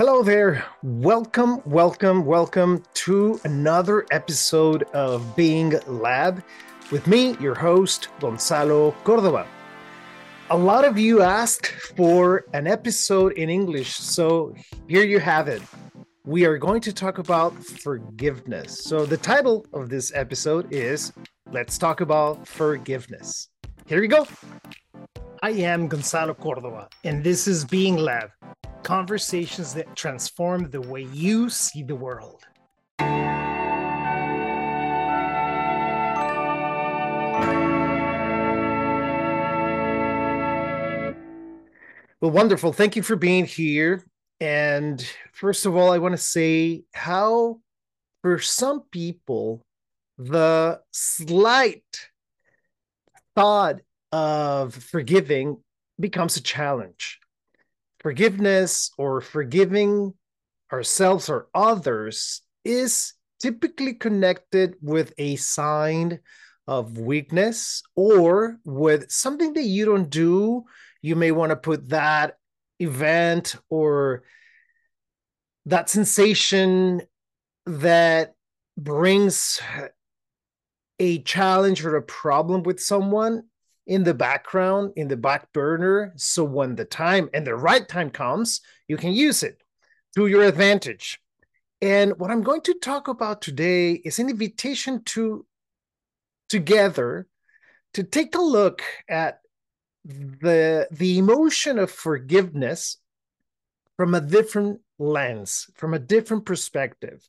Hello there. Welcome, welcome, welcome to another episode of Being Lab with me, your host, Gonzalo Cordova. A lot of you asked for an episode in English, so here you have it. We are going to talk about forgiveness. So, the title of this episode is Let's Talk About Forgiveness. Here we go. I am Gonzalo Cordova, and this is Being Lab conversations that transform the way you see the world. Well, wonderful. Thank you for being here. And first of all, I want to say how, for some people, the slight thought of forgiving becomes a challenge forgiveness or forgiving ourselves or others is typically connected with a sign of weakness or with something that you don't do. You may want to put that event or that sensation that brings a challenge or a problem with someone in the background, in the back burner. So when the time and the right time comes, you can use it to your advantage. And what I'm going to talk about today is an invitation to together to take a look at the the emotion of forgiveness from a different lens, from a different perspective.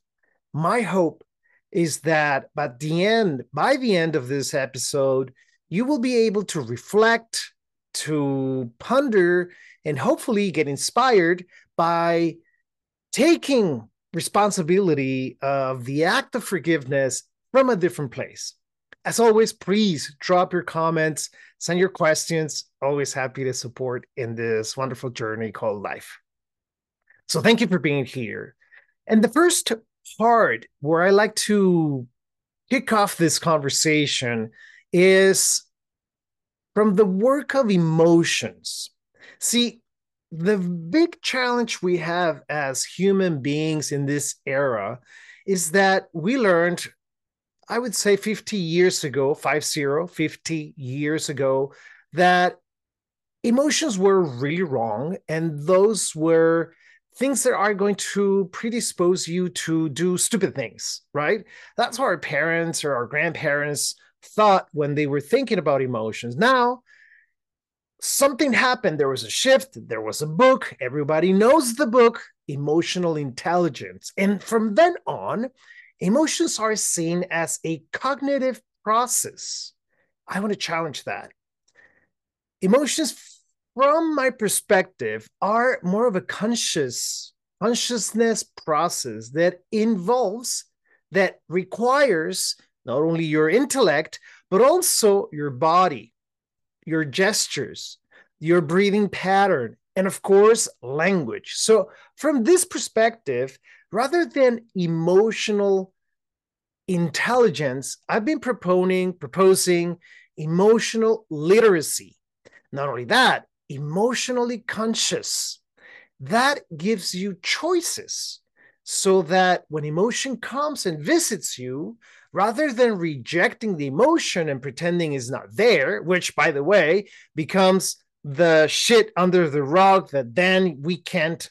My hope is that by the end, by the end of this episode, you will be able to reflect, to ponder, and hopefully get inspired by taking responsibility of the act of forgiveness from a different place. As always, please drop your comments, send your questions. Always happy to support in this wonderful journey called life. So, thank you for being here. And the first part where I like to kick off this conversation is from the work of emotions. See, the big challenge we have as human beings in this era is that we learned, I would say 50 years ago, 50, 50 years ago, that emotions were really wrong. And those were things that are going to predispose you to do stupid things, right? That's what our parents or our grandparents thought when they were thinking about emotions. Now, something happened. There was a shift. There was a book. Everybody knows the book, Emotional Intelligence. And from then on, emotions are seen as a cognitive process. I want to challenge that. Emotions, from my perspective, are more of a conscious consciousness process that involves that requires not only your intellect, but also your body, your gestures, your breathing pattern, and of course, language. So, from this perspective, rather than emotional intelligence, I've been proponing, proposing emotional literacy. Not only that, emotionally conscious. That gives you choices so that when emotion comes and visits you, rather than rejecting the emotion and pretending it's not there, which, by the way, becomes the shit under the rug that then we can't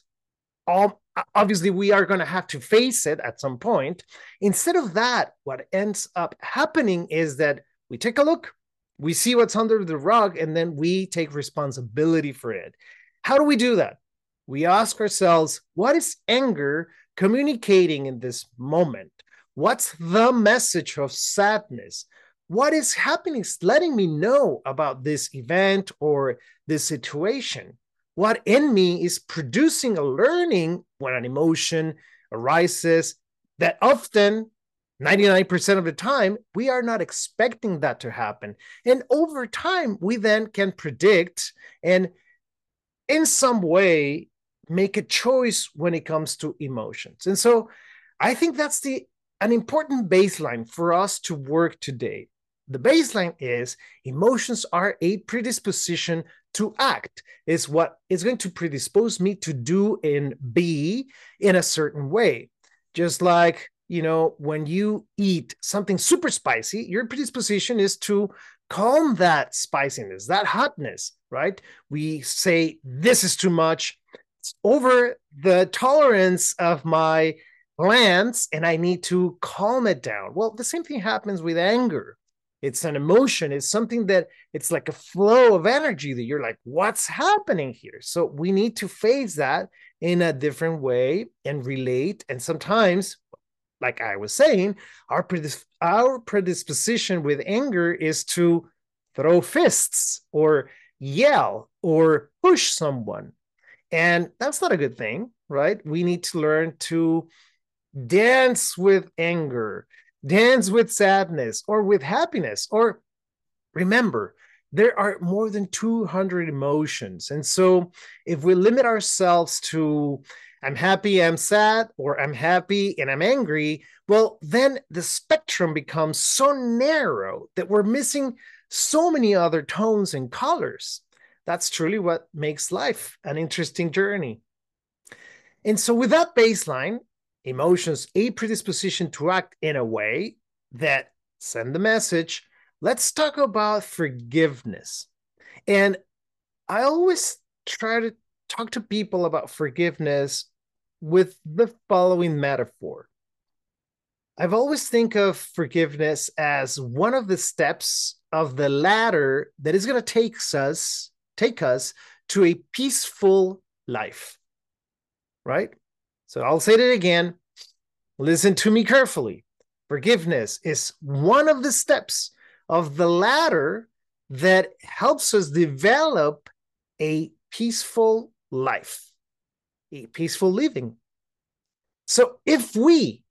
all obviously we are going to have to face it at some point. Instead of that what ends up happening is that we take a look we see what's under the rug and then we take responsibility for it. How do we do that? We ask ourselves what is anger communicating in this moment What's the message of sadness? What is happening? Is letting me know about this event or this situation. What in me is producing a learning when an emotion arises that often 99% of the time, we are not expecting that to happen. And over time, we then can predict and in some way make a choice when it comes to emotions. And so I think that's the an important baseline for us to work today. The baseline is emotions are a predisposition to act is what is going to predispose me to do and be in a certain way. Just like, you know, when you eat something super spicy, your predisposition is to calm that spiciness, that hotness, right? We say, this is too much. Over the tolerance of my glands, and I need to calm it down. Well, the same thing happens with anger. It's an emotion. It's something that it's like a flow of energy that you're like what's happening here? So we need to face that in a different way and relate. And sometimes like i was saying our our predisposition with anger is to throw fists or yell or push someone and that's not a good thing right we need to learn to dance with anger dance with sadness or with happiness. Or remember, there are more than 200 emotions. And so if we limit ourselves to, I'm happy, I'm sad, or I'm happy and I'm angry, well, then the spectrum becomes so narrow that we're missing so many other tones and colors. That's truly what makes life an interesting journey. And so, with that baseline, emotions a predisposition to act in a way that send the message let's talk about forgiveness and i always try to talk to people about forgiveness with the following metaphor i've always think of forgiveness as one of the steps of the ladder that is going to take us take us to a peaceful life right so I'll say it again. Listen to me carefully. Forgiveness is one of the steps of the ladder that helps us develop a peaceful life, a peaceful living. So if we,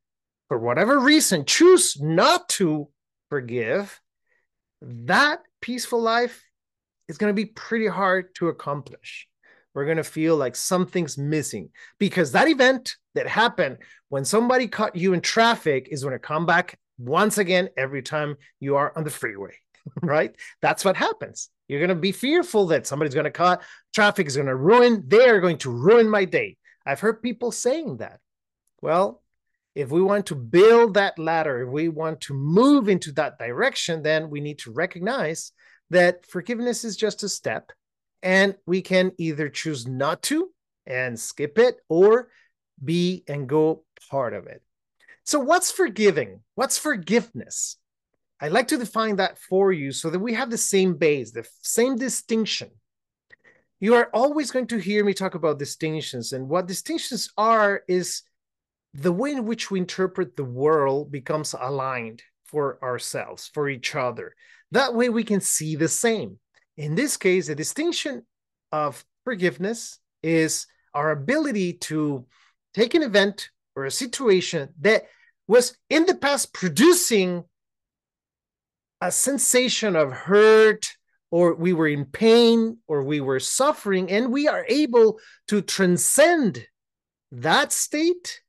for whatever reason, choose not to forgive, that peaceful life is going to be pretty hard to accomplish we're going to feel like something's missing because that event that happened when somebody caught you in traffic is going to come back once again every time you are on the freeway, right? That's what happens. You're going to be fearful that somebody's going to cut, traffic is going to ruin, they are going to ruin my day. I've heard people saying that. Well, if we want to build that ladder, if we want to move into that direction, then we need to recognize that forgiveness is just a step and we can either choose not to and skip it or be and go part of it. So, what's forgiving? What's forgiveness? I like to define that for you so that we have the same base, the same distinction. You are always going to hear me talk about distinctions, and what distinctions are is the way in which we interpret the world becomes aligned for ourselves, for each other. That way we can see the same. In this case, the distinction of forgiveness is our ability to take an event or a situation that was in the past producing a sensation of hurt or we were in pain or we were suffering and we are able to transcend that state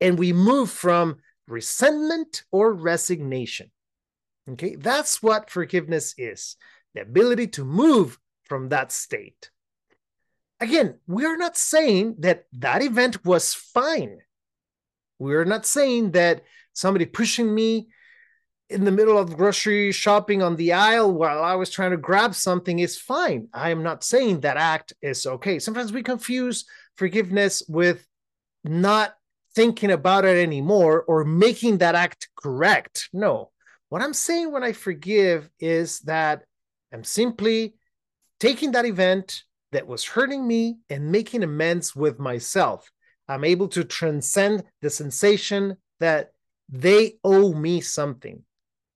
and we move from resentment or resignation okay that's what forgiveness is the ability to move from that state. Again, we are not saying that that event was fine. We're not saying that somebody pushing me in the middle of grocery shopping on the aisle while I was trying to grab something is fine. I am not saying that act is okay. Sometimes we confuse forgiveness with not thinking about it anymore or making that act correct. No. What I'm saying when I forgive is that I'm simply taking that event that was hurting me and making amends with myself. I'm able to transcend the sensation that they owe me something,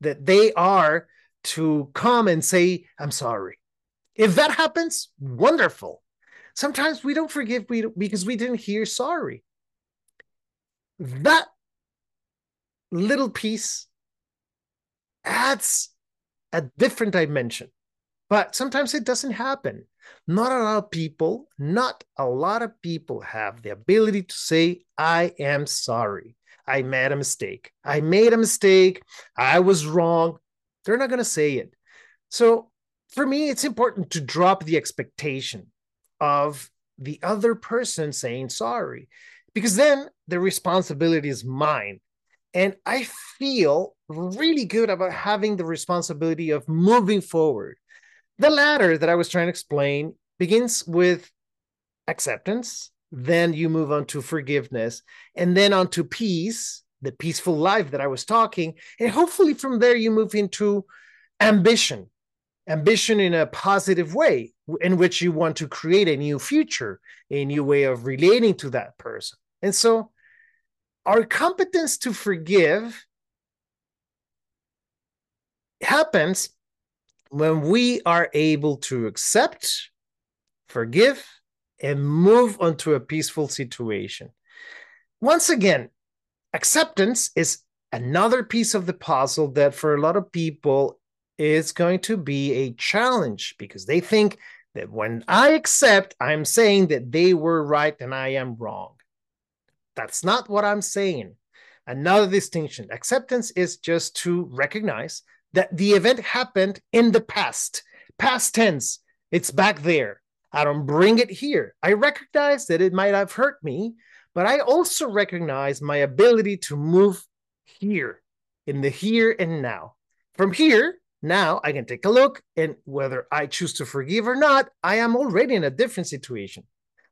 that they are to come and say, I'm sorry. If that happens, wonderful. Sometimes we don't forgive because we didn't hear sorry. That little piece adds a different dimension but sometimes it doesn't happen. Not a lot of people, not a lot of people have the ability to say, I am sorry. I made a mistake. I made a mistake. I was wrong. They're not going to say it. So for me, it's important to drop the expectation of the other person saying sorry, because then the responsibility is mine. And I feel really good about having the responsibility of moving forward. The ladder that I was trying to explain begins with acceptance, then you move on to forgiveness, and then on to peace, the peaceful life that I was talking. And hopefully from there, you move into ambition, ambition in a positive way, in which you want to create a new future, a new way of relating to that person. And so, our competence to forgive happens when we are able to accept, forgive, and move on to a peaceful situation. Once again, acceptance is another piece of the puzzle that for a lot of people is going to be a challenge because they think that when I accept, I'm saying that they were right and I am wrong. That's not what I'm saying. Another distinction acceptance is just to recognize that the event happened in the past, past tense. It's back there. I don't bring it here. I recognize that it might have hurt me, but I also recognize my ability to move here in the here and now. From here, now I can take a look, and whether I choose to forgive or not, I am already in a different situation.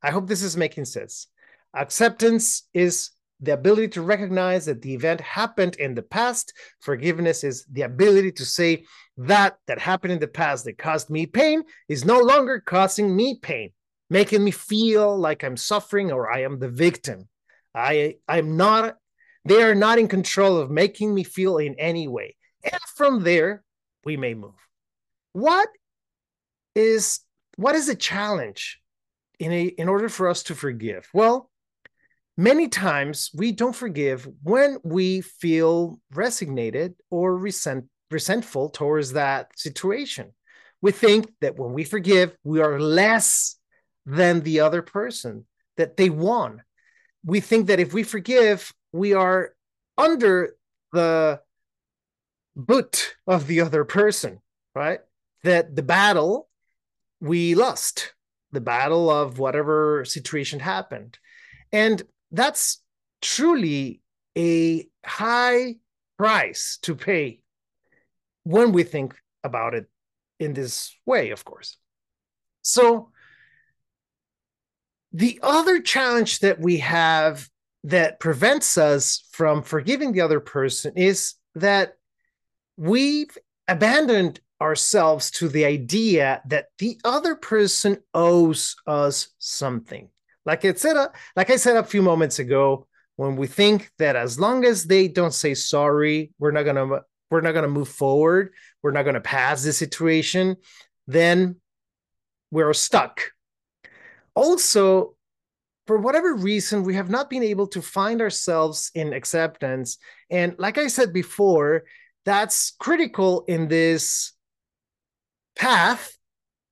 I hope this is making sense. Acceptance is the ability to recognize that the event happened in the past. Forgiveness is the ability to say that that happened in the past that caused me pain is no longer causing me pain making me feel like I'm suffering or I am the victim. I I'm not they are not in control of making me feel in any way. And from there, we may move. What is what is a challenge in a in order for us to forgive? Well, many times we don't forgive when we feel resignated or resent, resentful towards that situation. We think that when we forgive, we are less than the other person, that they won. We think that if we forgive, we are under the boot of the other person, right? That the battle we lost, the battle of whatever situation happened. And that's truly a high price to pay when we think about it in this way, of course. So, the other challenge that we have that prevents us from forgiving the other person is that we've abandoned ourselves to the idea that the other person owes us something. Like I said, like I said a few moments ago, when we think that as long as they don't say sorry, we're not gonna we're not gonna move forward, we're not gonna pass this situation, then we're stuck also, for whatever reason, we have not been able to find ourselves in acceptance. And like I said before, that's critical in this path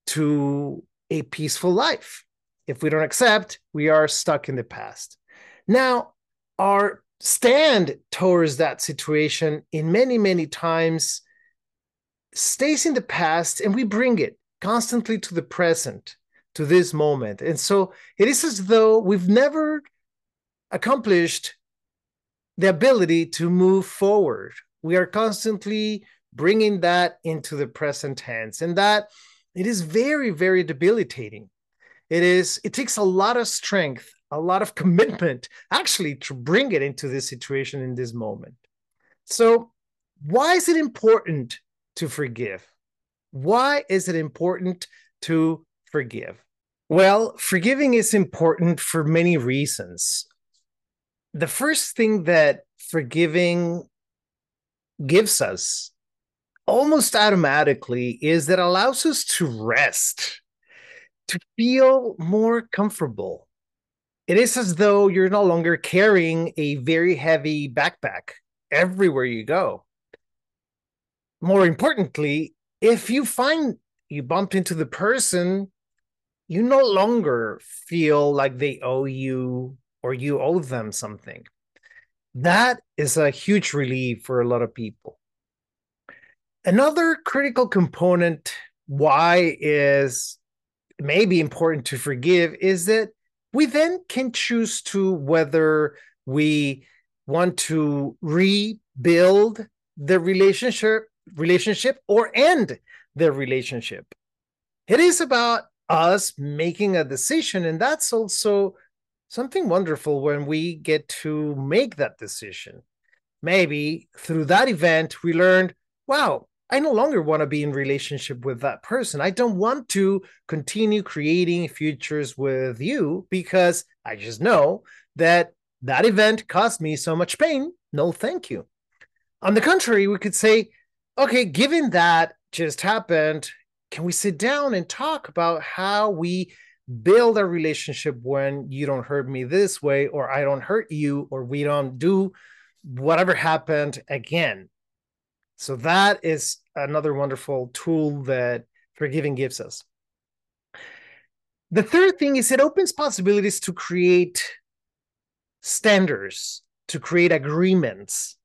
to a peaceful life. If we don't accept, we are stuck in the past. Now, our stand towards that situation in many, many times stays in the past and we bring it constantly to the present to this moment. And so it is as though we've never accomplished the ability to move forward. We are constantly bringing that into the present tense, and that it is very, very debilitating. It is. It takes a lot of strength, a lot of commitment, actually, to bring it into this situation in this moment. So, why is it important to forgive? Why is it important to forgive? Well, forgiving is important for many reasons. The first thing that forgiving gives us almost automatically is that it allows us to rest, to feel more comfortable. It is as though you're no longer carrying a very heavy backpack everywhere you go. More importantly, if you find you bumped into the person you no longer feel like they owe you or you owe them something. That is a huge relief for a lot of people. Another critical component why is maybe important to forgive is that we then can choose to whether we want to rebuild the relationship relationship or end the relationship. It is about us making a decision and that's also something wonderful when we get to make that decision. Maybe through that event we learned wow I no longer want to be in relationship with that person. I don't want to continue creating futures with you because I just know that that event caused me so much pain. No, thank you. On the contrary, we could say, okay, given that just happened, can we sit down and talk about how we build a relationship when you don't hurt me this way, or I don't hurt you, or we don't do whatever happened again? So that is another wonderful tool that forgiving gives us. The third thing is it opens possibilities to create standards, to create agreements,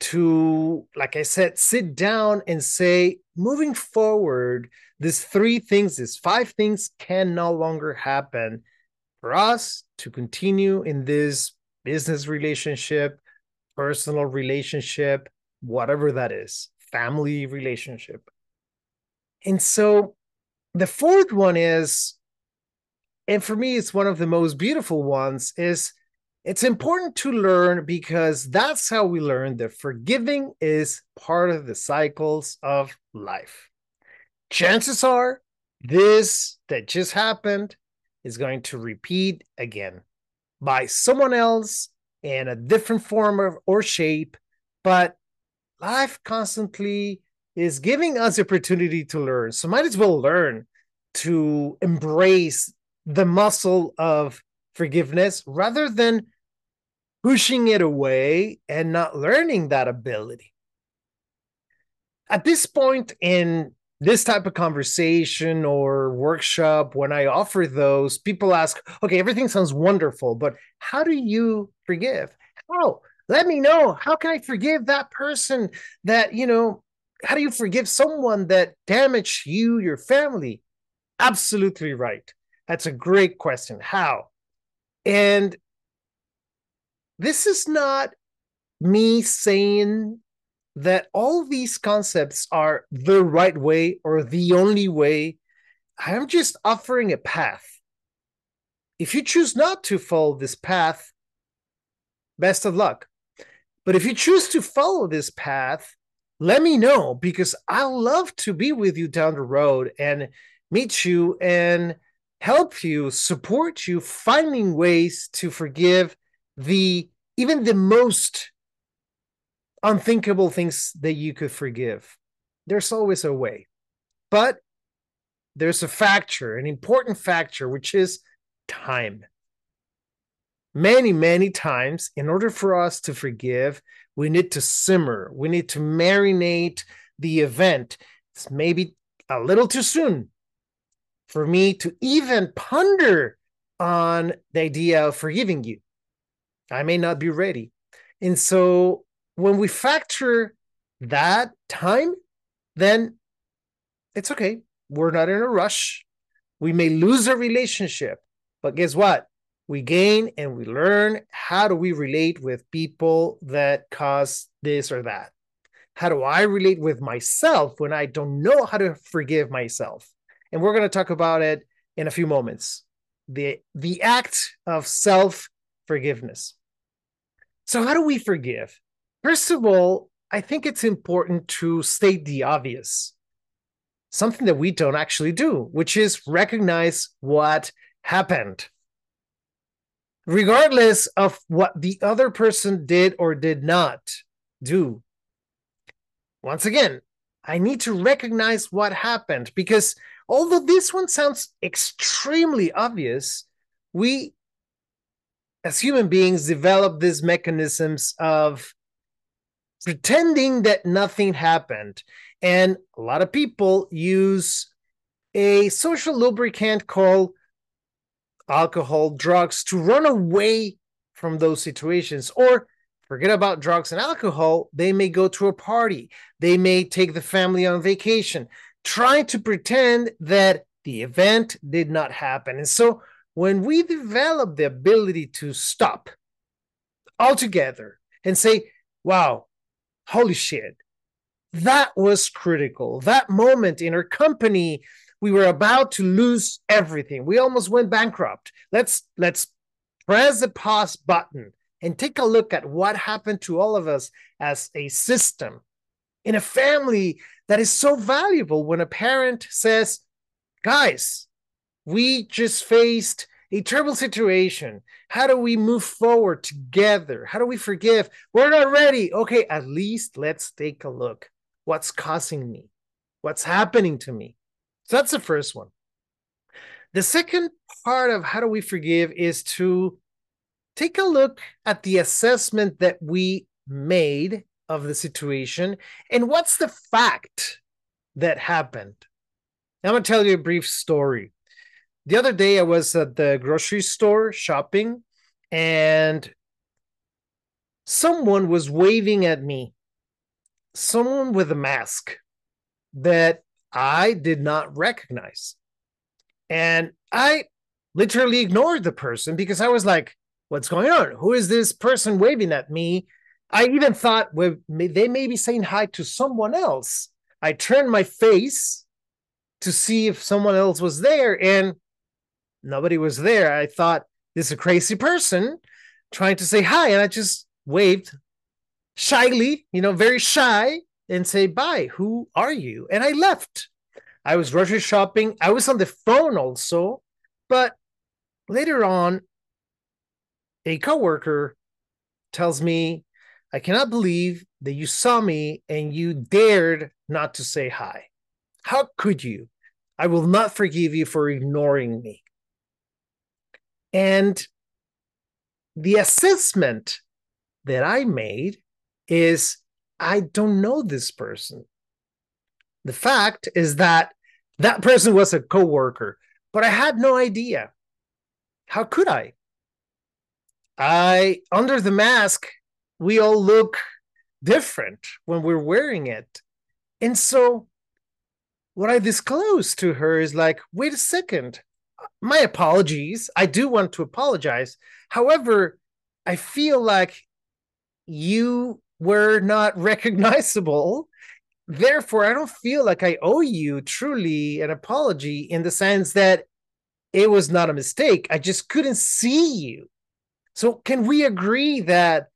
to, like I said, sit down and say, moving forward, these three things, these five things can no longer happen for us to continue in this business relationship, personal relationship, whatever that is, family relationship. And so the fourth one is, and for me, it's one of the most beautiful ones, is it's important to learn because that's how we learn that forgiving is part of the cycles of life. Chances are this that just happened is going to repeat again by someone else in a different form or, or shape, but life constantly is giving us opportunity to learn. So might as well learn to embrace the muscle of forgiveness rather than pushing it away and not learning that ability. At this point in this type of conversation or workshop, when I offer those, people ask, okay, everything sounds wonderful, but how do you forgive? How? Let me know. How can i forgive that person that you know how do you forgive someone that damaged you your family? Absolutely right. That's a great question. How? And this is not me saying that all these concepts are the right way or the only way. I'm just offering a path. If you choose not to follow this path best of luck but if you choose to follow this path, let me know because I love to be with you down the road and meet you and help you, support you, finding ways to forgive the even the most unthinkable things that you could forgive. There's always a way. But there's a factor, an important factor, which is time many, many times, in order for us to forgive, we need to simmer, we need to marinate the event. It's maybe a little too soon for me to even ponder on the idea of forgiving you. I may not be ready. And so when we factor that time, then it's okay. We're not in a rush. We may lose a relationship, but guess what? We gain and we learn how do we relate with people that cause this or that? How do i relate with myself when i don't know how to forgive myself? And we're going to talk about it in a few moments. The the act of self forgiveness so how do we forgive? First of all i think it's important to state the obvious. Something that we don't actually do which is recognize what happened regardless of what the other person did or did not do. Once again, I need to recognize what happened because although this one sounds extremely obvious, we as human beings develop these mechanisms of pretending that nothing happened. And a lot of people use a social lubricant called alcohol, drugs to run away from those situations or forget about drugs and alcohol. They may go to a party, they may take the family on vacation, trying to pretend that the event did not happen. And so when we develop the ability to stop altogether and say, wow, holy shit, that was critical. That moment in our company, we were about to lose everything. We almost went bankrupt. Let's let's press the pause button and take a look at what happened to all of us as a system in a family that is so valuable when a parent says, guys, we just faced a terrible situation. How do we move forward together? How do we forgive? We're not ready. Okay, at least let's take a look. What's causing me? What's happening to me? So that's the first one. The second part of how do we forgive is to take a look at the assessment that we made of the situation and what's the fact that happened. I'm going to tell you a brief story. The other day, I was at the grocery store shopping, and someone was waving at me. Someone with a mask that I did not recognize. And I literally ignored the person because I was like, what's going on? Who is this person waving at me? I even thought well, they may be saying hi to someone else. I turned my face to see if someone else was there, and nobody was there. I thought this is a crazy person trying to say hi, and I just waved shyly, you know, very shy, and say bye. Who are you? And I left. I was grocery shopping. I was on the phone also, but later on, a coworker tells me, "I cannot believe that you saw me and you dared not to say hi. How could you? I will not forgive you for ignoring me." And the assessment that I made is I don't know this person. The fact is that that person was a coworker, but I had no idea. How could I? I under the mask, we all look different when we're wearing it. And so what I disclosed to her is like, wait a second, my apologies. I do want to apologize. However, I feel like you were not recognizable. Therefore, I don't feel like I owe you truly an apology in the sense that it was not a mistake. I just couldn't see you. So, can we agree that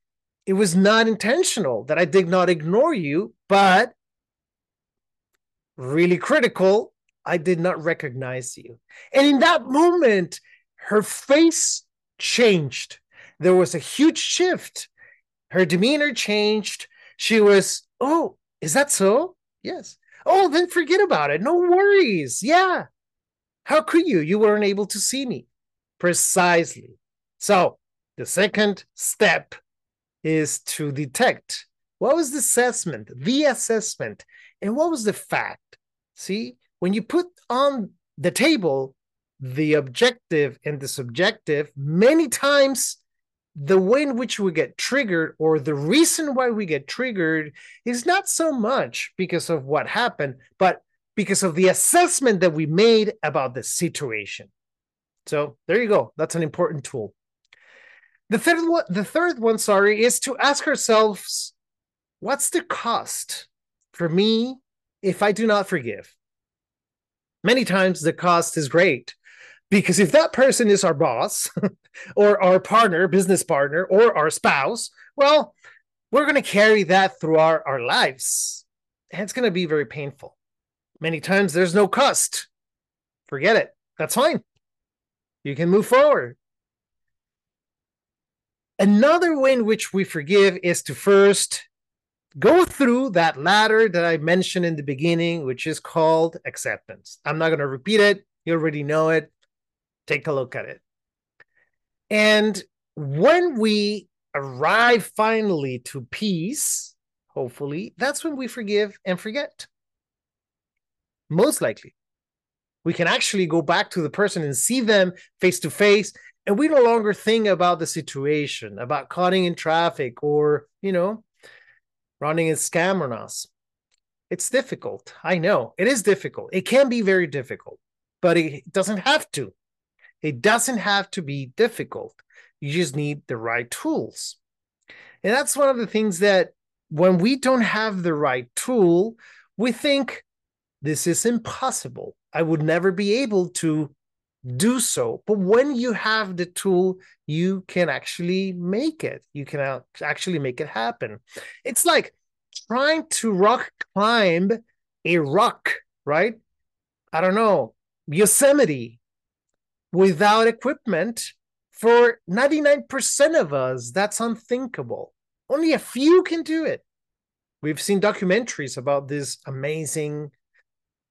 it was not intentional, that I did not ignore you, but really critical I did not recognize you. And in that moment, her face changed. There was a huge shift. Her demeanor changed. She was, oh, is that so? Yes. Oh, then forget about it. No worries. Yeah. How could you? You weren't able to see me. Precisely. So the second step is to detect what was the assessment, the assessment, and what was the fact. See, when you put on the table the objective and the subjective, many times the way in which we get triggered or the reason why we get triggered is not so much because of what happened, but because of the assessment that we made about the situation. So there you go. That's an important tool. The third one, the third one, sorry, is to ask ourselves, what's the cost for me if I do not forgive? many times the cost is great because if that person is our boss or our partner business partner or our spouse well we're going to carry that through our, our lives and it's going to be very painful many times there's no cost forget it that's fine you can move forward another way in which we forgive is to first go through that ladder that I mentioned in the beginning, which is called acceptance. I'm not going to repeat it. You already know it. Take a look at it. And when we arrive finally to peace, hopefully, that's when we forgive and forget. Most likely. We can actually go back to the person and see them face to face. And we no longer think about the situation, about cutting in traffic or, you know, running a scam on us. It's difficult. I know it is difficult. It can be very difficult, but it doesn't have to. It doesn't have to be difficult. You just need the right tools. And that's one of the things that when we don't have the right tool, we think this is impossible. I would never be able to do so. But when you have the tool, you can actually make it. You can actually make it happen. It's like trying to rock climb a rock, right? I don't know, Yosemite without equipment. For 99% of us, that's unthinkable. Only a few can do it. We've seen documentaries about these amazing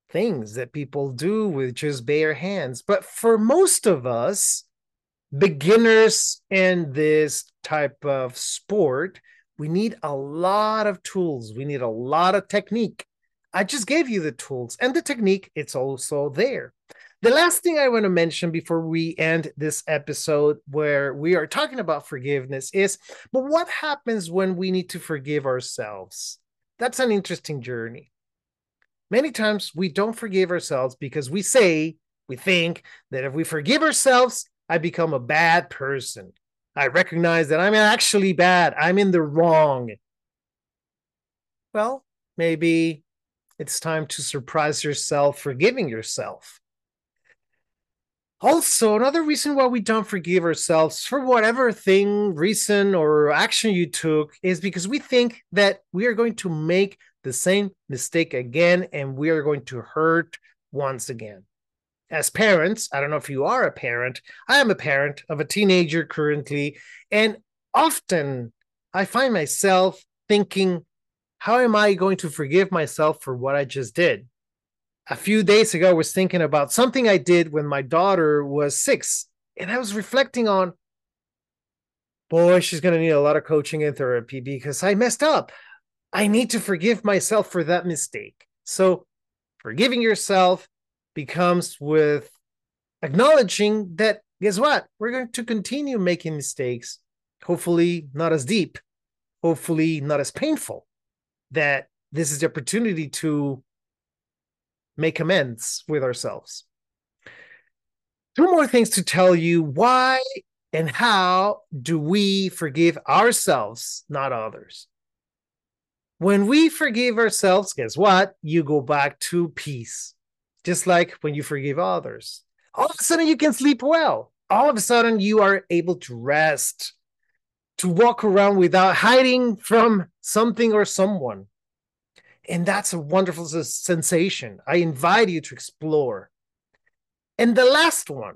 things that people do with just bare hands. But for most of us, beginners in this type of sport, we need a lot of tools. We need a lot of technique. I just gave you the tools and the technique, it's also there. The last thing I want to mention before we end this episode, where we are talking about forgiveness, is but what happens when we need to forgive ourselves? That's an interesting journey. Many times we don't forgive ourselves because we say, we think that if we forgive ourselves, I become a bad person. I recognize that I'm actually bad. I'm in the wrong. Well, maybe it's time to surprise yourself forgiving yourself. Also, another reason why we don't forgive ourselves for whatever thing, reason, or action you took is because we think that we are going to make the same mistake again and we are going to hurt once again as parents, I don't know if you are a parent, I am a parent of a teenager currently, and often I find myself thinking, how am I going to forgive myself for what I just did? A few days ago, I was thinking about something I did when my daughter was six, and I was reflecting on, boy, she's going to need a lot of coaching and therapy because I messed up. I need to forgive myself for that mistake. So, forgiving yourself becomes with acknowledging that guess what we're going to continue making mistakes hopefully not as deep hopefully not as painful that this is the opportunity to make amends with ourselves two more things to tell you why and how do we forgive ourselves not others when we forgive ourselves guess what you go back to peace just like when you forgive others. All of a sudden, you can sleep well. All of a sudden, you are able to rest, to walk around without hiding from something or someone. And that's a wonderful sensation. I invite you to explore. And the last one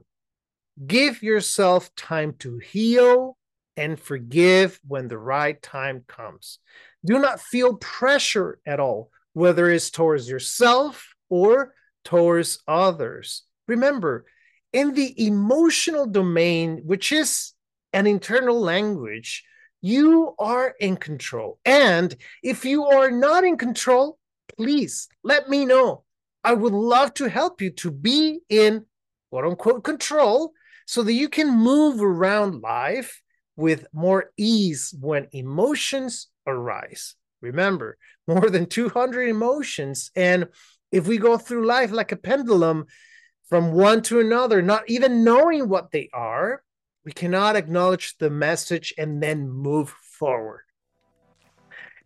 give yourself time to heal and forgive when the right time comes. Do not feel pressure at all, whether it's towards yourself or towards others. Remember, in the emotional domain, which is an internal language, you are in control. And if you are not in control, please let me know. I would love to help you to be in quote unquote control so that you can move around life with more ease when emotions arise. Remember, more than 200 emotions. And if we go through life like a pendulum from one to another, not even knowing what they are, we cannot acknowledge the message and then move forward.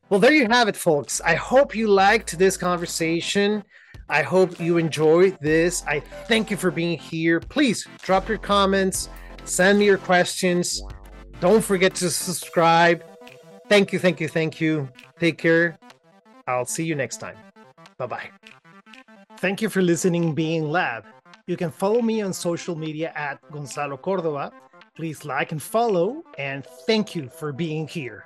Well, there you have it, folks. I hope you liked this conversation. I hope you enjoyed this. I thank you for being here. Please drop your comments, send me your questions. Don't forget to subscribe. Thank you, thank you, thank you. Take care. I'll see you next time. Bye bye. Thank you for listening, Being Lab. You can follow me on social media at Gonzalo Cordova. Please like and follow, and thank you for being here.